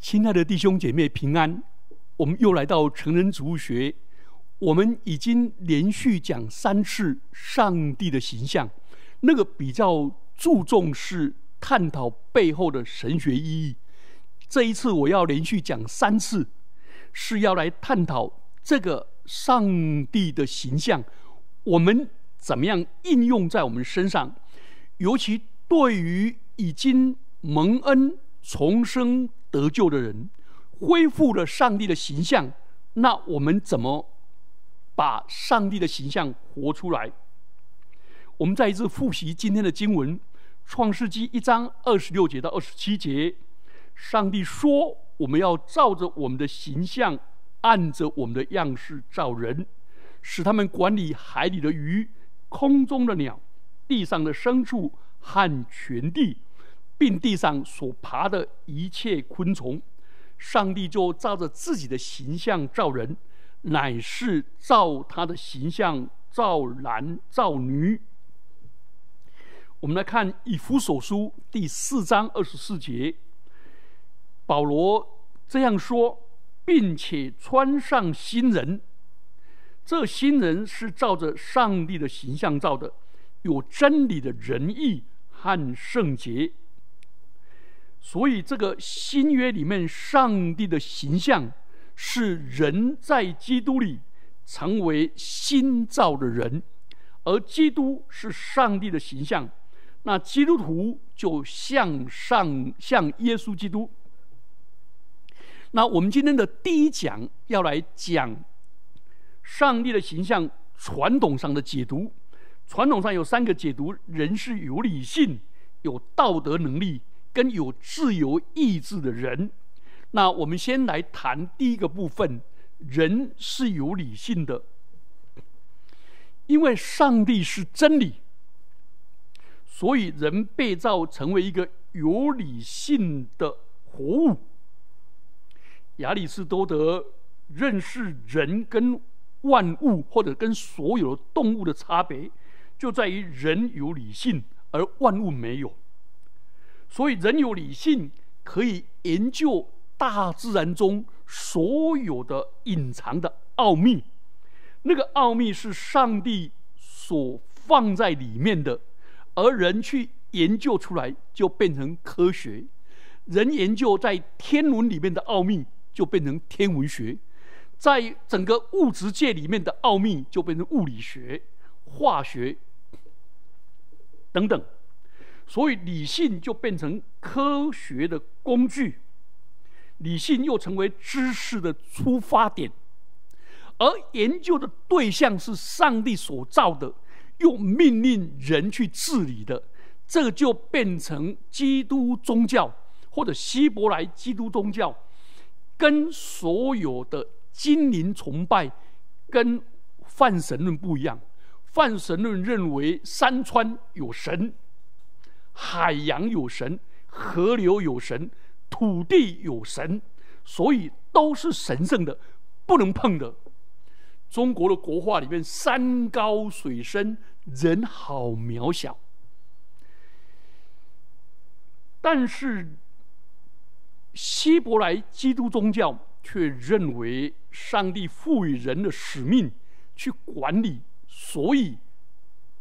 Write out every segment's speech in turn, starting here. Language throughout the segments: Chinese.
亲爱的弟兄姐妹平安，我们又来到成人植物学。我们已经连续讲三次上帝的形象，那个比较注重是探讨背后的神学意义。这一次我要连续讲三次，是要来探讨这个上帝的形象，我们怎么样应用在我们身上，尤其对于已经蒙恩重生。得救的人恢复了上帝的形象，那我们怎么把上帝的形象活出来？我们再一次复习今天的经文，《创世纪》一章二十六节到二十七节。上帝说：“我们要照着我们的形象，按着我们的样式造人，使他们管理海里的鱼、空中的鸟、地上的牲畜和全地。”并地上所爬的一切昆虫，上帝就照着自己的形象造人，乃是照他的形象造男造女。我们来看以弗所书第四章二十四节，保罗这样说，并且穿上新人，这新人是照着上帝的形象造的，有真理的仁义和圣洁。所以，这个新约里面，上帝的形象是人在基督里成为新造的人，而基督是上帝的形象，那基督徒就向上向耶稣基督。那我们今天的第一讲要来讲上帝的形象传统上的解读。传统上有三个解读：人是有理性、有道德能力。跟有自由意志的人，那我们先来谈第一个部分：人是有理性的，因为上帝是真理，所以人被造成为一个有理性的活物。亚里士多德认识人跟万物或者跟所有动物的差别，就在于人有理性，而万物没有。所以，人有理性，可以研究大自然中所有的隐藏的奥秘。那个奥秘是上帝所放在里面的，而人去研究出来，就变成科学。人研究在天文里面的奥秘，就变成天文学；在整个物质界里面的奥秘，就变成物理学、化学等等。所以，理性就变成科学的工具，理性又成为知识的出发点，而研究的对象是上帝所造的，又命令人去治理的，这就变成基督宗教或者希伯来基督宗教，跟所有的精灵崇拜跟泛神论不一样。泛神论认为山川有神。海洋有神，河流有神，土地有神，所以都是神圣的，不能碰的。中国的国画里面，山高水深，人好渺小。但是希伯来基督宗教却认为，上帝赋予人的使命去管理，所以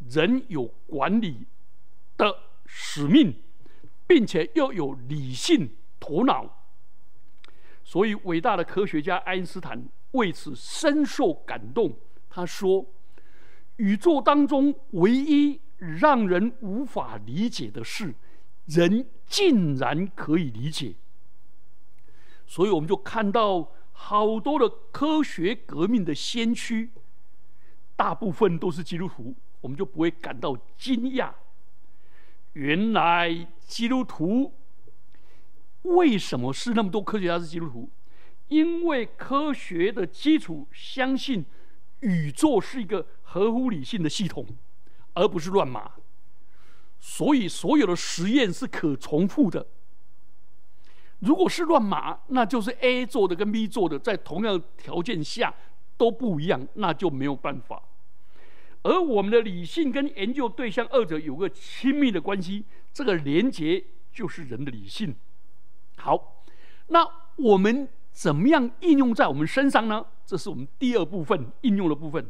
人有管理的。使命，并且又有理性头脑，所以伟大的科学家爱因斯坦为此深受感动。他说：“宇宙当中唯一让人无法理解的事，人竟然可以理解。”所以我们就看到好多的科学革命的先驱，大部分都是基督徒，我们就不会感到惊讶。原来基督徒为什么是那么多科学家是基督徒？因为科学的基础相信宇宙是一个合乎理性的系统，而不是乱码。所以所有的实验是可重复的。如果是乱码，那就是 A 做的跟 B 做的在同样条件下都不一样，那就没有办法。而我们的理性跟研究对象二者有个亲密的关系，这个连结就是人的理性。好，那我们怎么样应用在我们身上呢？这是我们第二部分应用的部分。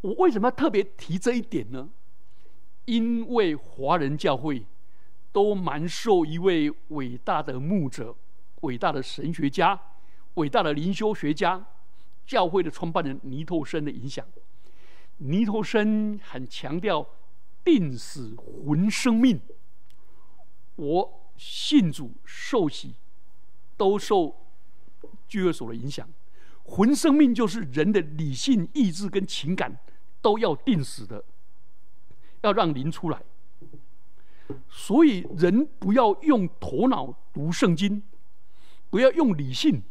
我为什么要特别提这一点呢？因为华人教会都蛮受一位伟大的牧者、伟大的神学家、伟大的灵修学家、教会的创办人尼托生的影响。尼托生很强调定死魂生命。我信主受洗，都受聚会所的影响。魂生命就是人的理性、意志跟情感都要定死的，要让灵出来。所以人不要用头脑读圣经，不要用理性，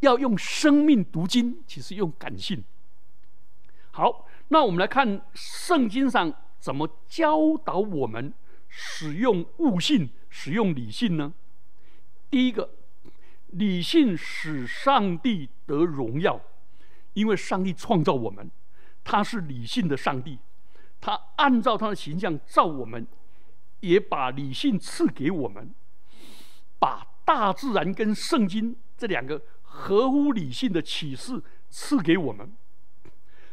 要用生命读经，其实用感性。好。那我们来看圣经上怎么教导我们使用悟性、使用理性呢？第一个，理性使上帝得荣耀，因为上帝创造我们，他是理性的上帝，他按照他的形象造我们，也把理性赐给我们，把大自然跟圣经这两个合乎理性的启示赐给我们。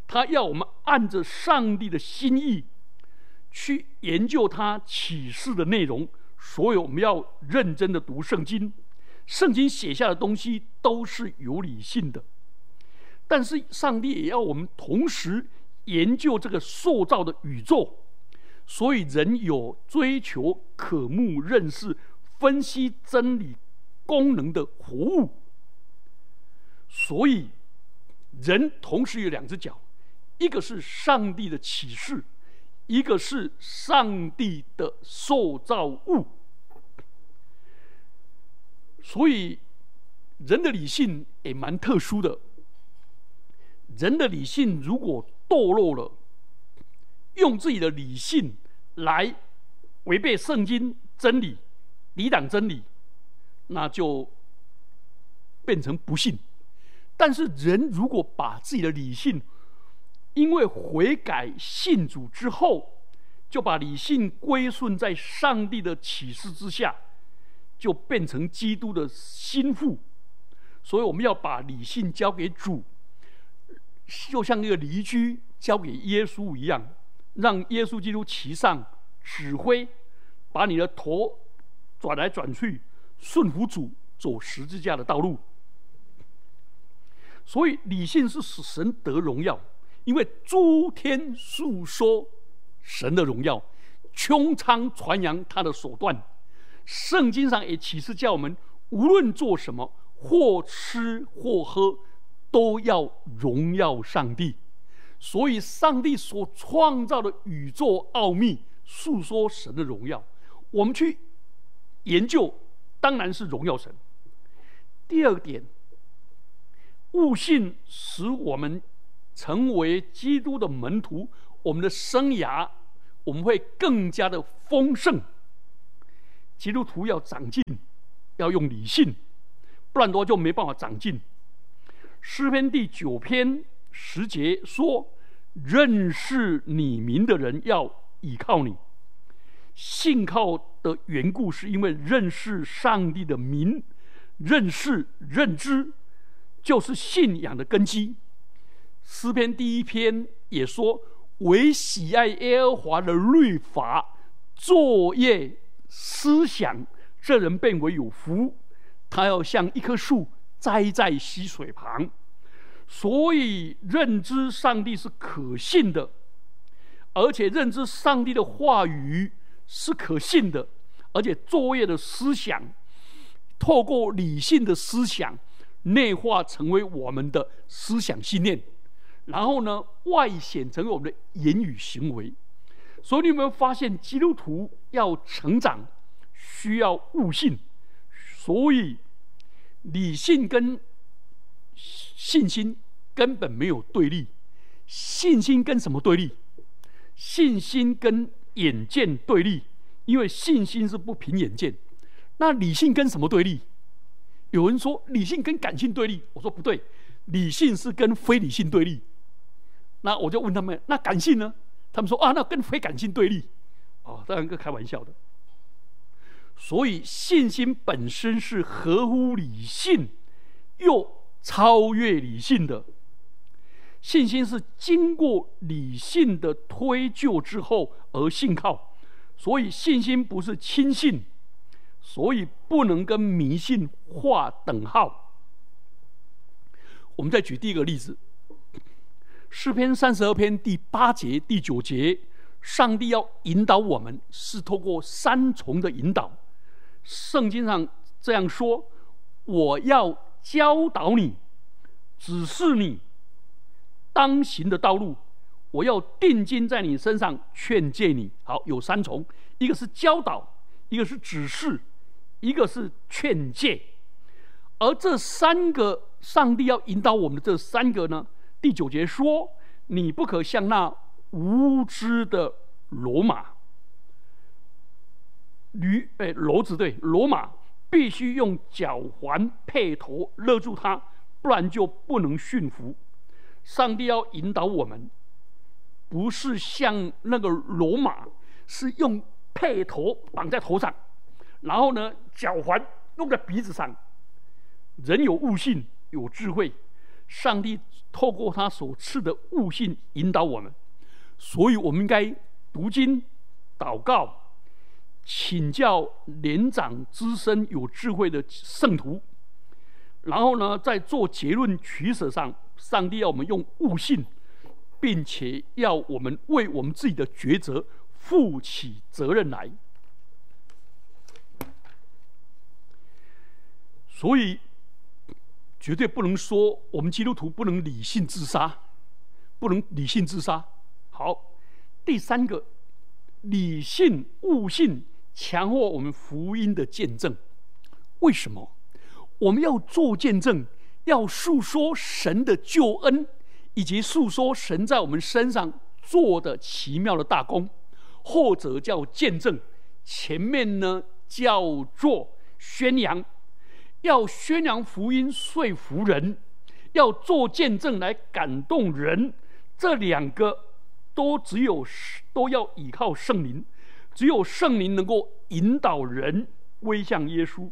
他要我们按着上帝的心意去研究他启示的内容，所以我们要认真的读圣经。圣经写下的东西都是有理性的，但是上帝也要我们同时研究这个塑造的宇宙，所以人有追求、渴慕、认识、分析真理功能的活物。所以人同时有两只脚。一个是上帝的启示，一个是上帝的塑造物。所以，人的理性也蛮特殊的。人的理性如果堕落了，用自己的理性来违背圣经真理、抵挡真理，那就变成不幸。但是，人如果把自己的理性，因为悔改信主之后，就把理性归顺在上帝的启示之下，就变成基督的心腹。所以我们要把理性交给主，就像那个犁驹交给耶稣一样，让耶稣基督骑上指挥，把你的头转来转去，顺服主走十字架的道路。所以理性是使神得荣耀。因为诸天诉说神的荣耀，穹苍传扬他的手段。圣经上也启示叫我们，无论做什么，或吃或喝，都要荣耀上帝。所以，上帝所创造的宇宙奥秘，诉说神的荣耀。我们去研究，当然是荣耀神。第二点，悟性使我们。成为基督的门徒，我们的生涯我们会更加的丰盛。基督徒要长进，要用理性，不然的话就没办法长进。诗篇第九篇十节说：“认识你名的人要倚靠你。”信靠的缘故是因为认识上帝的名，认识认知就是信仰的根基。诗篇第一篇也说：“唯喜爱耶和华的律法，作业思想，这人变为有福。他要像一棵树栽在溪水旁。”所以认知上帝是可信的，而且认知上帝的话语是可信的，而且作业的思想，透过理性的思想内化成为我们的思想信念。然后呢，外显成为我们的言语行为。所以你有没有发现，基督徒要成长，需要悟性。所以理性跟信心根本没有对立。信心跟什么对立？信心跟眼见对立，因为信心是不凭眼见。那理性跟什么对立？有人说理性跟感性对立，我说不对，理性是跟非理性对立。那我就问他们：那感性呢？他们说：啊，那跟非感性对立。哦，当然个开玩笑的。所以信心本身是合乎理性，又超越理性的。信心是经过理性的推究之后而信靠，所以信心不是轻信，所以不能跟迷信划等号。我们再举第一个例子，诗篇三十二篇第八节、第九节，上帝要引导我们，是透过三重的引导。圣经上这样说：“我要教导你，指示你当行的道路。我要定睛在你身上，劝诫你。”好，有三重：一个是教导，一个是指示，一个是劝诫。而这三个上帝要引导我们的这三个呢？第九节说：“你不可像那无知的罗马。”驴哎，骡子对，罗马必须用脚环配头勒住它，不然就不能驯服。上帝要引导我们，不是像那个罗马，是用配头绑在头上，然后呢，脚环弄在鼻子上。人有悟性，有智慧，上帝透过他所赐的悟性引导我们，所以我们应该读经、祷告。请教年长资深有智慧的圣徒，然后呢，在做结论取舍上，上帝要我们用悟性，并且要我们为我们自己的抉择负起责任来。所以，绝对不能说我们基督徒不能理性自杀，不能理性自杀。好，第三个，理性悟性。强化我们福音的见证，为什么我们要做见证？要诉说神的救恩，以及诉说神在我们身上做的奇妙的大功，或者叫见证。前面呢叫做宣扬，要宣扬福音，说服人，要做见证来感动人。这两个都只有都要依靠圣灵。只有圣灵能够引导人归向耶稣，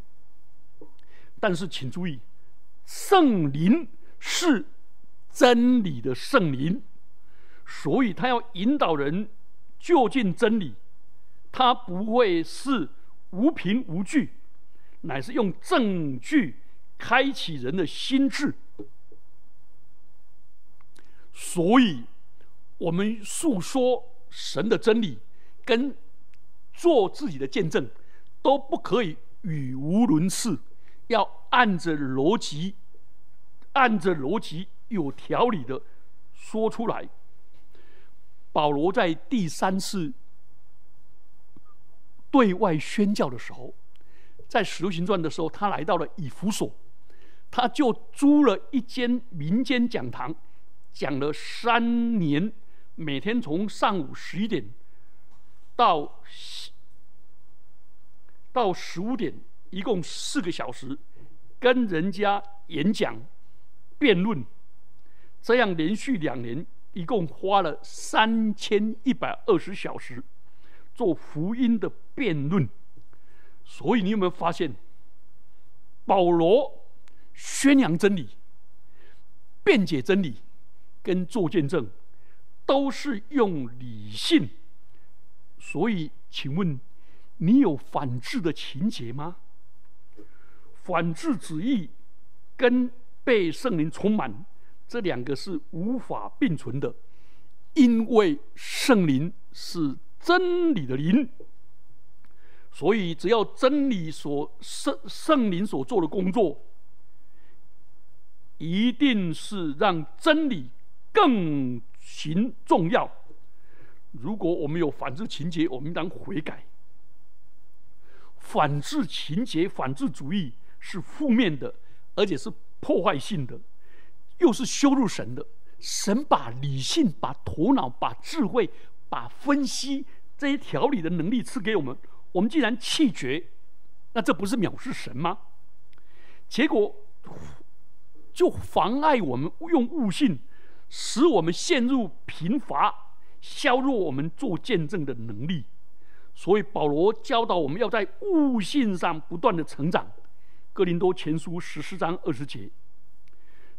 但是请注意，圣灵是真理的圣灵，所以他要引导人就近真理，他不会是无凭无据，乃是用证据开启人的心智。所以，我们诉说神的真理跟。做自己的见证都不可以语无伦次，要按着逻辑，按着逻辑有条理的说出来。保罗在第三次对外宣教的时候，在使徒行传的时候，他来到了以弗所，他就租了一间民间讲堂，讲了三年，每天从上午十一点到。到十五点，一共四个小时，跟人家演讲、辩论，这样连续两年，一共花了三千一百二十小时做福音的辩论。所以你有没有发现，保罗宣扬真理、辩解真理跟做见证，都是用理性。所以，请问？你有反制的情节吗？反制旨意跟被圣灵充满，这两个是无法并存的，因为圣灵是真理的灵，所以只要真理所圣圣灵所做的工作，一定是让真理更行重要。如果我们有反制情节，我们应当悔改。反制情节、反制主义是负面的，而且是破坏性的，又是羞辱神的。神把理性、把头脑、把智慧、把分析这些条理的能力赐给我们，我们既然弃绝，那这不是藐视神吗？结果就妨碍我们用悟性，使我们陷入贫乏，削弱我们做见证的能力。所以保罗教导我们要在悟性上不断的成长。哥林多前书十四章二十节。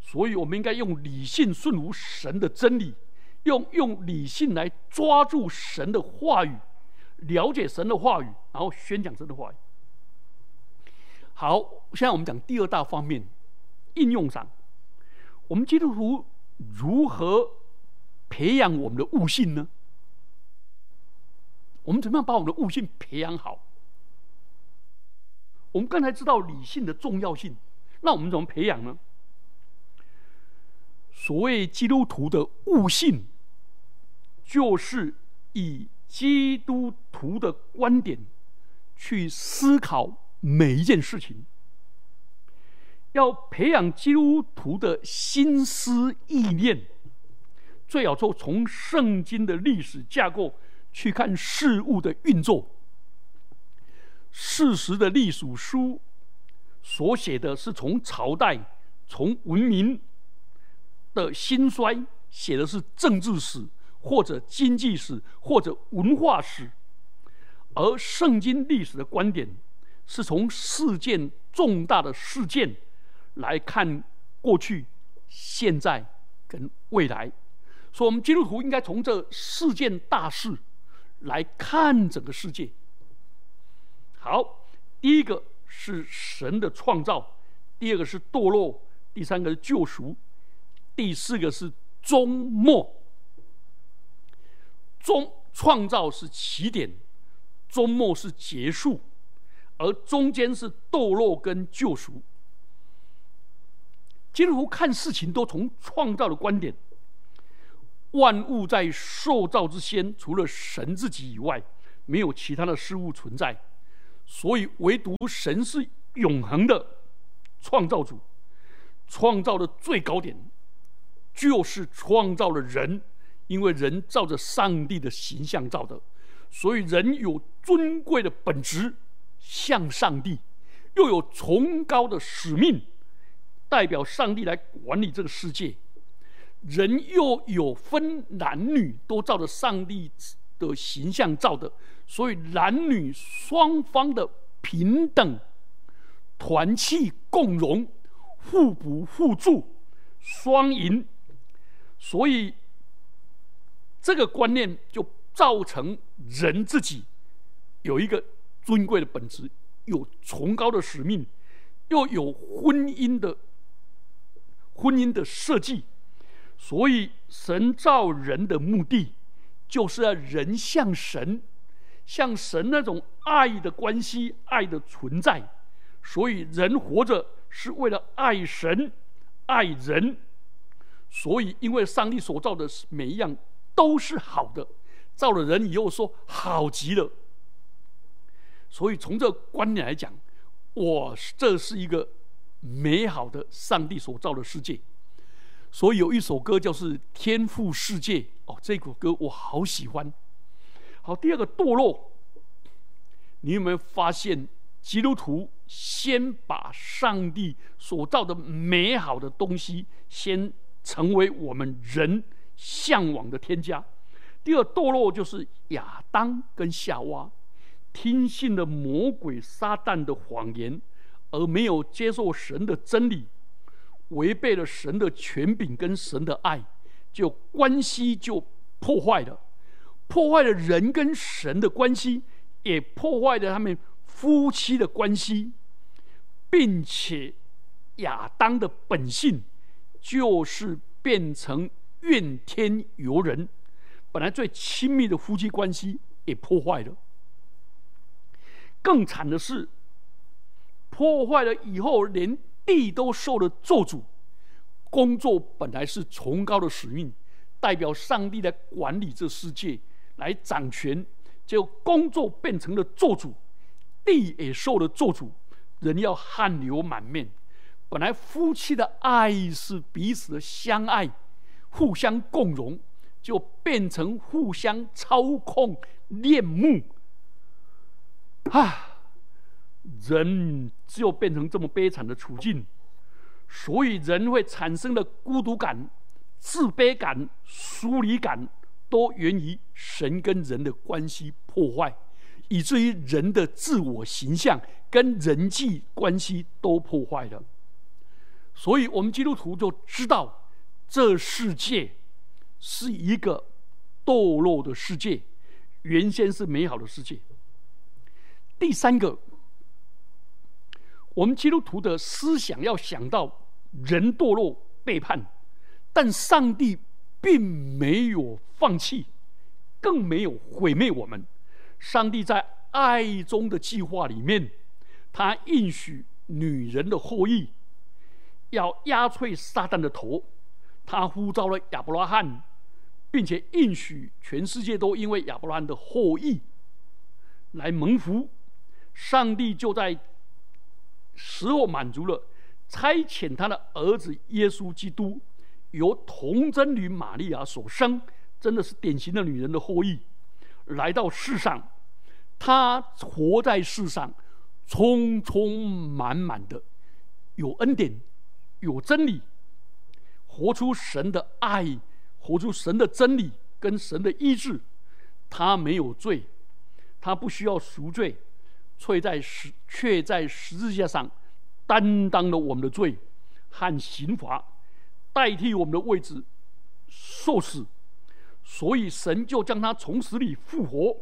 所以我们应该用理性顺服神的真理，用用理性来抓住神的话语，了解神的话语，然后宣讲神的话语。好，现在我们讲第二大方面，应用上，我们基督徒如何培养我们的悟性呢？我们怎么样把我们的悟性培养好？我们刚才知道理性的重要性，那我们怎么培养呢？所谓基督徒的悟性，就是以基督徒的观点去思考每一件事情。要培养基督徒的心思意念，最好说从圣经的历史架构去看事物的运作。事实的历史书所写的是从朝代、从文明。的兴衰写的是政治史，或者经济史，或者文化史；而圣经历史的观点是从事件重大的事件来看过去、现在跟未来。所以，我们基督徒应该从这事件大事来看整个世界。好，第一个是神的创造，第二个是堕落，第三个是救赎。第四个是终末，终创造是起点，终末是结束，而中间是堕落跟救赎。基督看事情都从创造的观点，万物在受造之先，除了神自己以外，没有其他的事物存在，所以唯独神是永恒的创造主，创造的最高点。就是创造了人，因为人照着上帝的形象造的，所以人有尊贵的本质，像上帝，又有崇高的使命，代表上帝来管理这个世界。人又有分男女，都照着上帝的形象造的，所以男女双方的平等、团气共荣、互补互助、双赢。所以，这个观念就造成人自己有一个尊贵的本质，有崇高的使命，又有婚姻的婚姻的设计。所以，神造人的目的，就是要人像神，像神那种爱的关系、爱的存在。所以，人活着是为了爱神、爱人。所以，因为上帝所造的每一样都是好的，造了人以后说好极了。所以从这个观念来讲，我这是一个美好的上帝所造的世界。所以有一首歌叫是《天赋世界》哦，这首歌我好喜欢。好，第二个堕落，你有没有发现基督徒先把上帝所造的美好的东西先。成为我们人向往的添加。第二，堕落就是亚当跟夏娃听信了魔鬼撒旦的谎言，而没有接受神的真理，违背了神的权柄跟神的爱，就关系就破坏了，破坏了人跟神的关系，也破坏了他们夫妻的关系，并且亚当的本性。就是变成怨天尤人，本来最亲密的夫妻关系也破坏了。更惨的是，破坏了以后，连地都受了咒诅。工作本来是崇高的使命，代表上帝来管理这世界，来掌权，结果工作变成了咒诅，地也受了咒诅，人要汗流满面。本来夫妻的爱是彼此的相爱，互相共荣，就变成互相操控、恋慕。啊，人就变成这么悲惨的处境，所以人会产生的孤独感、自卑感、疏离感，都源于神跟人的关系破坏，以至于人的自我形象跟人际关系都破坏了。所以，我们基督徒就知道，这世界是一个堕落的世界，原先是美好的世界。第三个，我们基督徒的思想要想到人堕落背叛，但上帝并没有放弃，更没有毁灭我们。上帝在爱中的计划里面，他应许女人的后裔。要压碎撒旦的头，他呼召了亚伯拉罕，并且应许全世界都因为亚伯拉罕的后裔来蒙福。上帝就在时候满足了，差遣他的儿子耶稣基督，由童贞女玛利亚所生，真的是典型的女人的后裔，来到世上。他活在世上，充充满满的有恩典。有真理，活出神的爱，活出神的真理跟神的意志。他没有罪，他不需要赎罪，却在十却在十字架上担当了我们的罪和刑罚，代替我们的位置受死。所以神就将他从死里复活，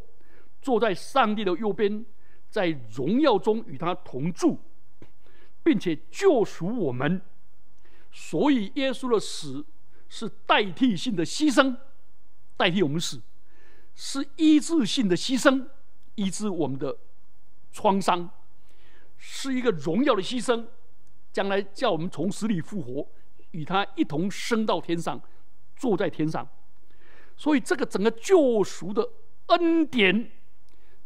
坐在上帝的右边，在荣耀中与他同住，并且救赎我们。所以，耶稣的死是代替性的牺牲，代替我们死，是医治性的牺牲，医治我们的创伤，是一个荣耀的牺牲，将来叫我们从死里复活，与他一同升到天上，坐在天上。所以，这个整个救赎的恩典，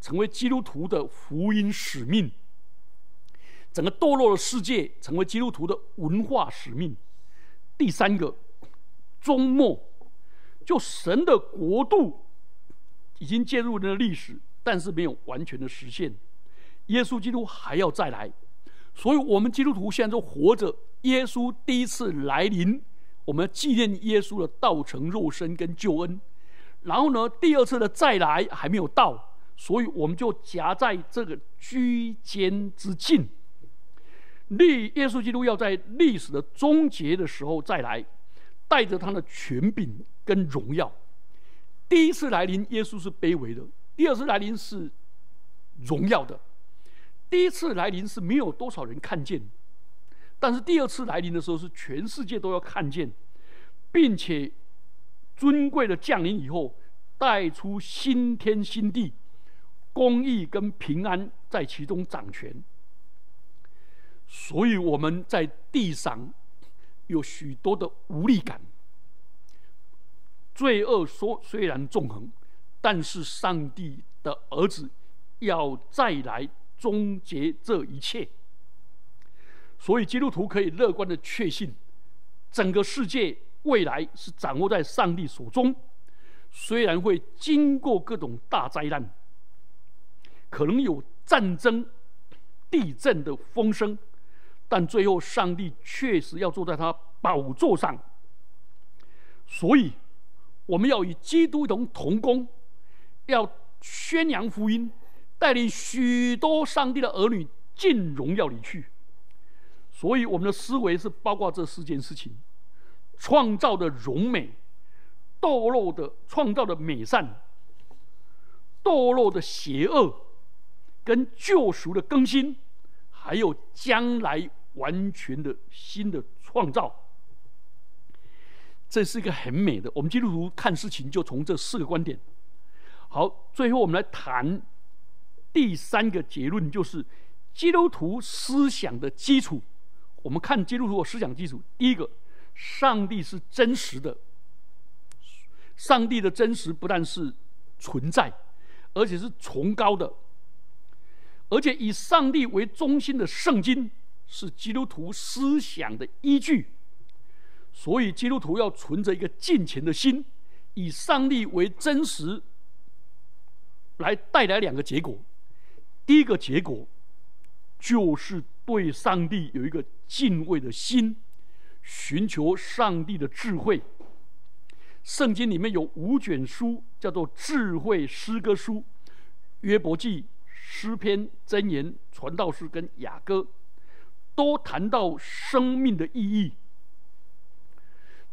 成为基督徒的福音使命。整个堕落的世界成为基督徒的文化使命。第三个，终末，就神的国度已经介入人的历史，但是没有完全的实现。耶稣基督还要再来，所以我们基督徒现在都活着。耶稣第一次来临，我们纪念耶稣的道成肉身跟救恩。然后呢，第二次的再来还没有到，所以我们就夹在这个居间之境。历耶稣基督要在历史的终结的时候再来，带着他的权柄跟荣耀。第一次来临，耶稣是卑微的；第二次来临是荣耀的。第一次来临是没有多少人看见，但是第二次来临的时候是全世界都要看见，并且尊贵的降临以后，带出新天新地，公义跟平安在其中掌权。所以我们在地上有许多的无力感，罪恶说虽然纵横，但是上帝的儿子要再来终结这一切。所以基督徒可以乐观的确信，整个世界未来是掌握在上帝手中。虽然会经过各种大灾难，可能有战争、地震的风声。但最后，上帝确实要坐在他宝座上，所以我们要与基督同同工，要宣扬福音，带领许多上帝的儿女进荣耀里去。所以，我们的思维是包括这四件事情：创造的荣美、堕落的创造的美善、堕落的邪恶，跟救赎的更新。还有将来完全的新的创造，这是一个很美的。我们基督徒看事情就从这四个观点。好，最后我们来谈第三个结论，就是基督徒思想的基础。我们看基督徒的思想基础，第一个，上帝是真实的。上帝的真实不但是存在，而且是崇高的。而且以上帝为中心的圣经是基督徒思想的依据，所以基督徒要存着一个敬虔的心，以上帝为真实，来带来两个结果。第一个结果就是对上帝有一个敬畏的心，寻求上帝的智慧。圣经里面有五卷书，叫做智慧诗歌书，约伯记。诗篇、箴言、传道士跟雅歌，都谈到生命的意义。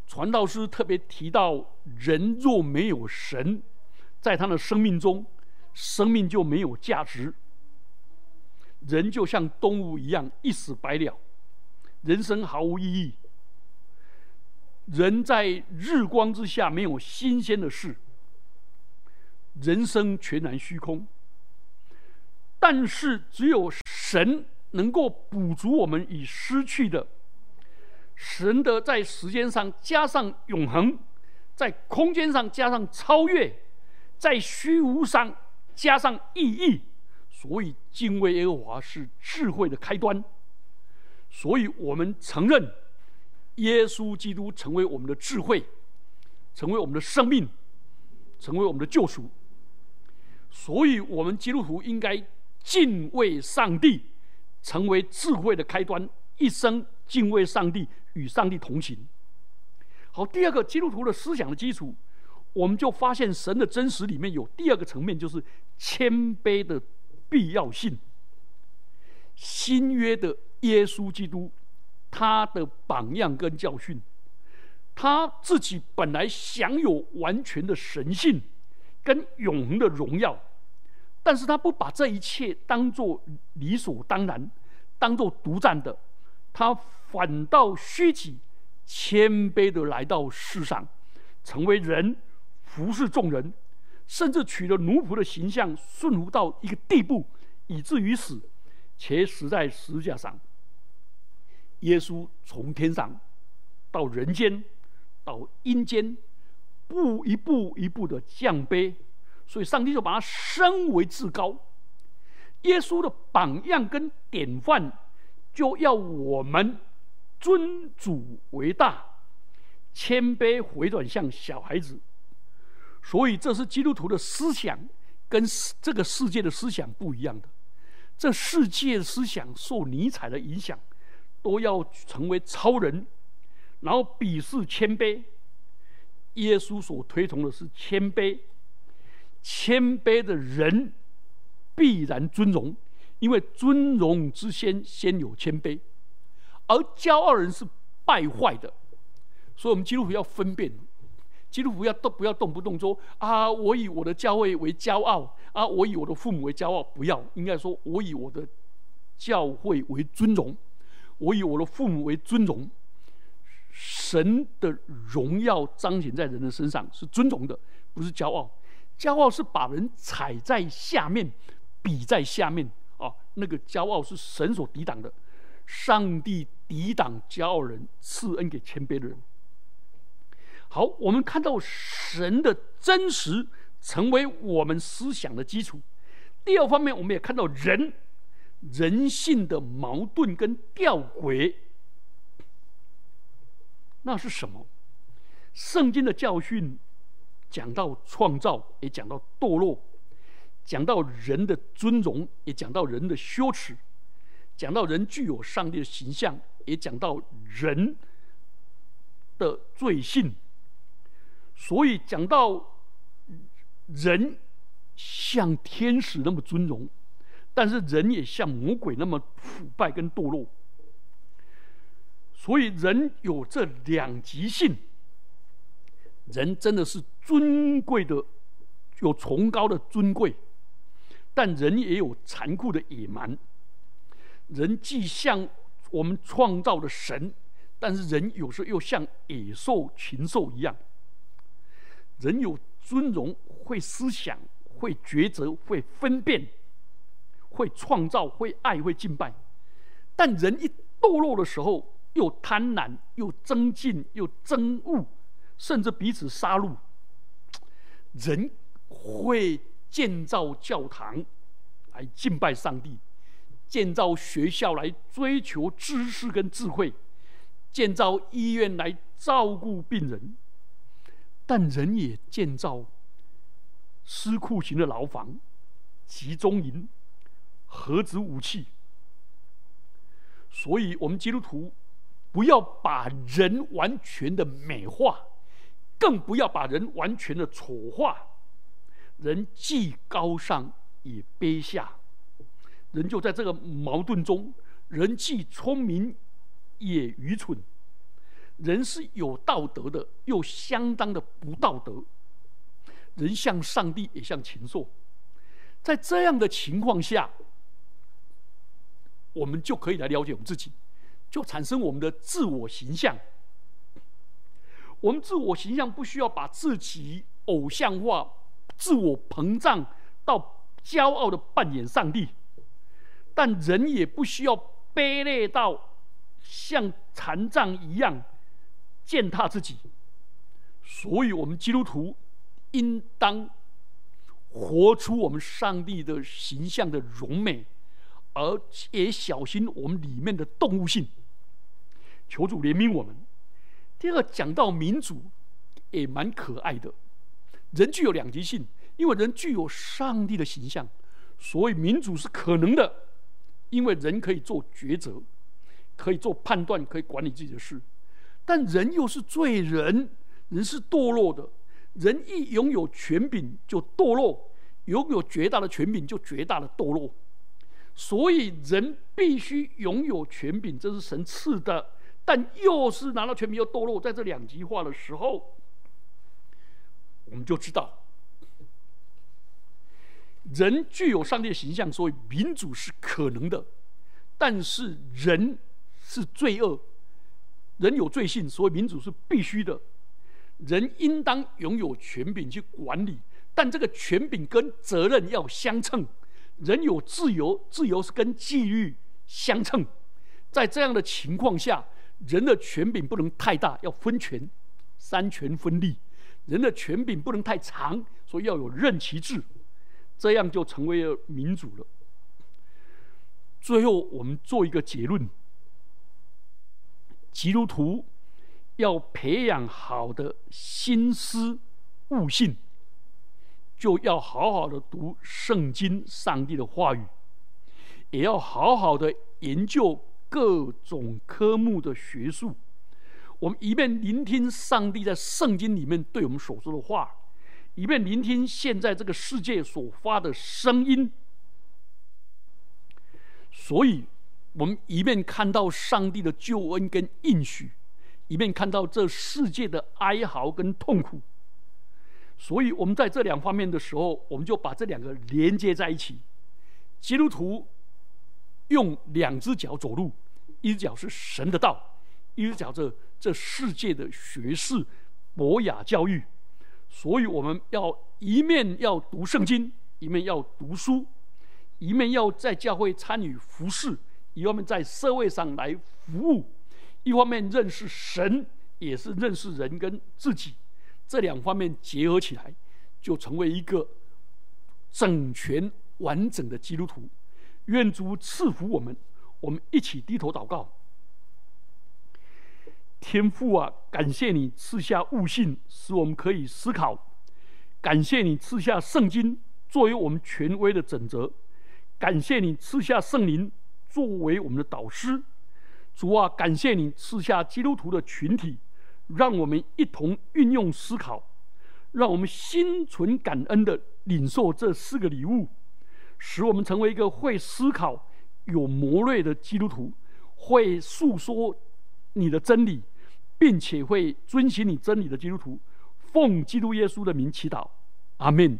传道诗特别提到，人若没有神，在他的生命中，生命就没有价值。人就像动物一样，一死百了，人生毫无意义。人在日光之下没有新鲜的事，人生全然虚空。但是只有神能够补足我们已失去的。神的在时间上加上永恒，在空间上加上超越，在虚无上加上意义。所以敬畏耶和华是智慧的开端。所以我们承认。耶稣基督成为我们的智慧，成为我们的生命，成为我们的救赎。所以，我们基督徒应该敬畏上帝，成为智慧的开端，一生敬畏上帝，与上帝同行。好，第二个基督徒的思想的基础，我们就发现神的真实里面有第二个层面，就是谦卑的必要性。新约的耶稣基督。他的榜样跟教训，他自己本来享有完全的神性跟永恒的荣耀，但是他不把这一切当做理所当然，当做独占的，他反倒虚己，谦卑的来到世上，成为人，服侍众人，甚至取了奴仆的形象，顺服到一个地步，以至于死，且死在十字架上。耶稣从天上到人间，到阴间，步一步一步的降卑，所以上帝就把他升为至高。耶稣的榜样跟典范，就要我们尊主为大，谦卑回转向小孩子。所以这是基督徒的思想，跟这个世界的思想不一样的。这世界思想受尼采的影响。都要成为超人，然后鄙视谦卑。耶稣所推崇的是谦卑，谦卑的人必然尊荣，因为尊荣之先先有谦卑，而骄傲人是败坏的。所以，我们基督徒要分辨，基督徒要动不要动不动说啊，我以我的教会为骄傲啊，我以我的父母为骄傲，不要，应该说我以我的教会为尊荣。我以我的父母为尊荣，神的荣耀彰显在人的身上是尊荣的，不是骄傲。骄傲是把人踩在下面，比在下面啊。那个骄傲是神所抵挡的，上帝抵挡骄傲人，赐恩给谦卑的人。好，我们看到神的真实成为我们思想的基础。第二方面，我们也看到人。人性的矛盾跟吊诡，那是什么？圣经的教训讲到创造，也讲到堕落；讲到人的尊荣，也讲到人的羞耻；讲到人具有上帝的形象，也讲到人的罪性。所以讲到人像天使那么尊荣。但是人也像魔鬼那么腐败跟堕落，所以人有这两极性。人真的是尊贵的，有崇高的尊贵，但人也有残酷的野蛮。人既像我们创造的神，但是人有时候又像野兽、禽兽一样。人有尊荣，会思想，会抉择，会分辨。会创造，会爱，会敬拜，但人一堕落的时候，又贪婪，又增进，又憎恶，甚至彼此杀戮。人会建造教堂来敬拜上帝，建造学校来追求知识跟智慧，建造医院来照顾病人，但人也建造私库型的牢房、集中营。核子武器，所以我们基督徒不要把人完全的美化，更不要把人完全的丑化。人既高尚也卑下，人就在这个矛盾中，人既聪明也愚蠢，人是有道德的，又相当的不道德。人像上帝，也像禽兽。在这样的情况下，我们就可以来了解我们自己，就产生我们的自我形象。我们自我形象不需要把自己偶像化、自我膨胀到骄傲的扮演上帝，但人也不需要卑劣到像残障一样践踏自己。所以，我们基督徒应当活出我们上帝的形象的荣美，而且小心我们里面的动物性。求主怜悯我们。第二个讲到民主，也蛮可爱的。人具有两极性，因为人具有上帝的形象，所以民主是可能的。因为人可以做抉择，可以做判断，可以管理自己的事。但人又是罪人，人是堕落的。人一拥有权柄就堕落，拥有绝大的权柄就绝大的堕落。所以人必须拥有权柄，这是神赐的。但又是拿到权柄又堕落，在这两极化的时候，我们就知道，人具有上帝的形象，所以民主是可能的。但是人是罪恶，人有罪性，所以民主是必须的。人应当拥有权柄去管理，但这个权柄跟责任要相称。人有自由，自由是跟纪律相称。在这样的情况下。人的权柄不能太大，要分权，三权分立。人的权柄不能太长，所以要有任期制，这样就成为了民主了。最后，我们做一个结论：基督徒要培养好的心思悟性，就要好好的读圣经、上帝的话语，也要好好的研究。各种科目的学术，我们一面聆听上帝在圣经里面对我们所说的话，一面聆听现在这个世界所发的声音。所以，我们一面看到上帝的救恩跟应许，一面看到这世界的哀嚎跟痛苦。所以，我们在这两方面的时候，我们就把这两个连接在一起。基督徒用两只脚走路。一只脚是神的道，一只脚这这世界的学士博雅教育，所以我们要一面要读圣经，一面要读书，一面要在教会参与服侍，一方面在社会上来服务，一方面认识神，也是认识人跟自己，这两方面结合起来，就成为一个整全完整的基督徒。愿主赐福我们。我们一起低头祷告，天父啊，感谢你赐下悟性，使我们可以思考；感谢你赐下圣经作为我们权威的准则；感谢你赐下圣灵作为我们的导师。主啊，感谢你赐下基督徒的群体，让我们一同运用思考，让我们心存感恩的领受这四个礼物，使我们成为一个会思考。有谋略的基督徒会诉说你的真理，并且会遵循你真理的基督徒，奉基督耶稣的名祈祷，阿门。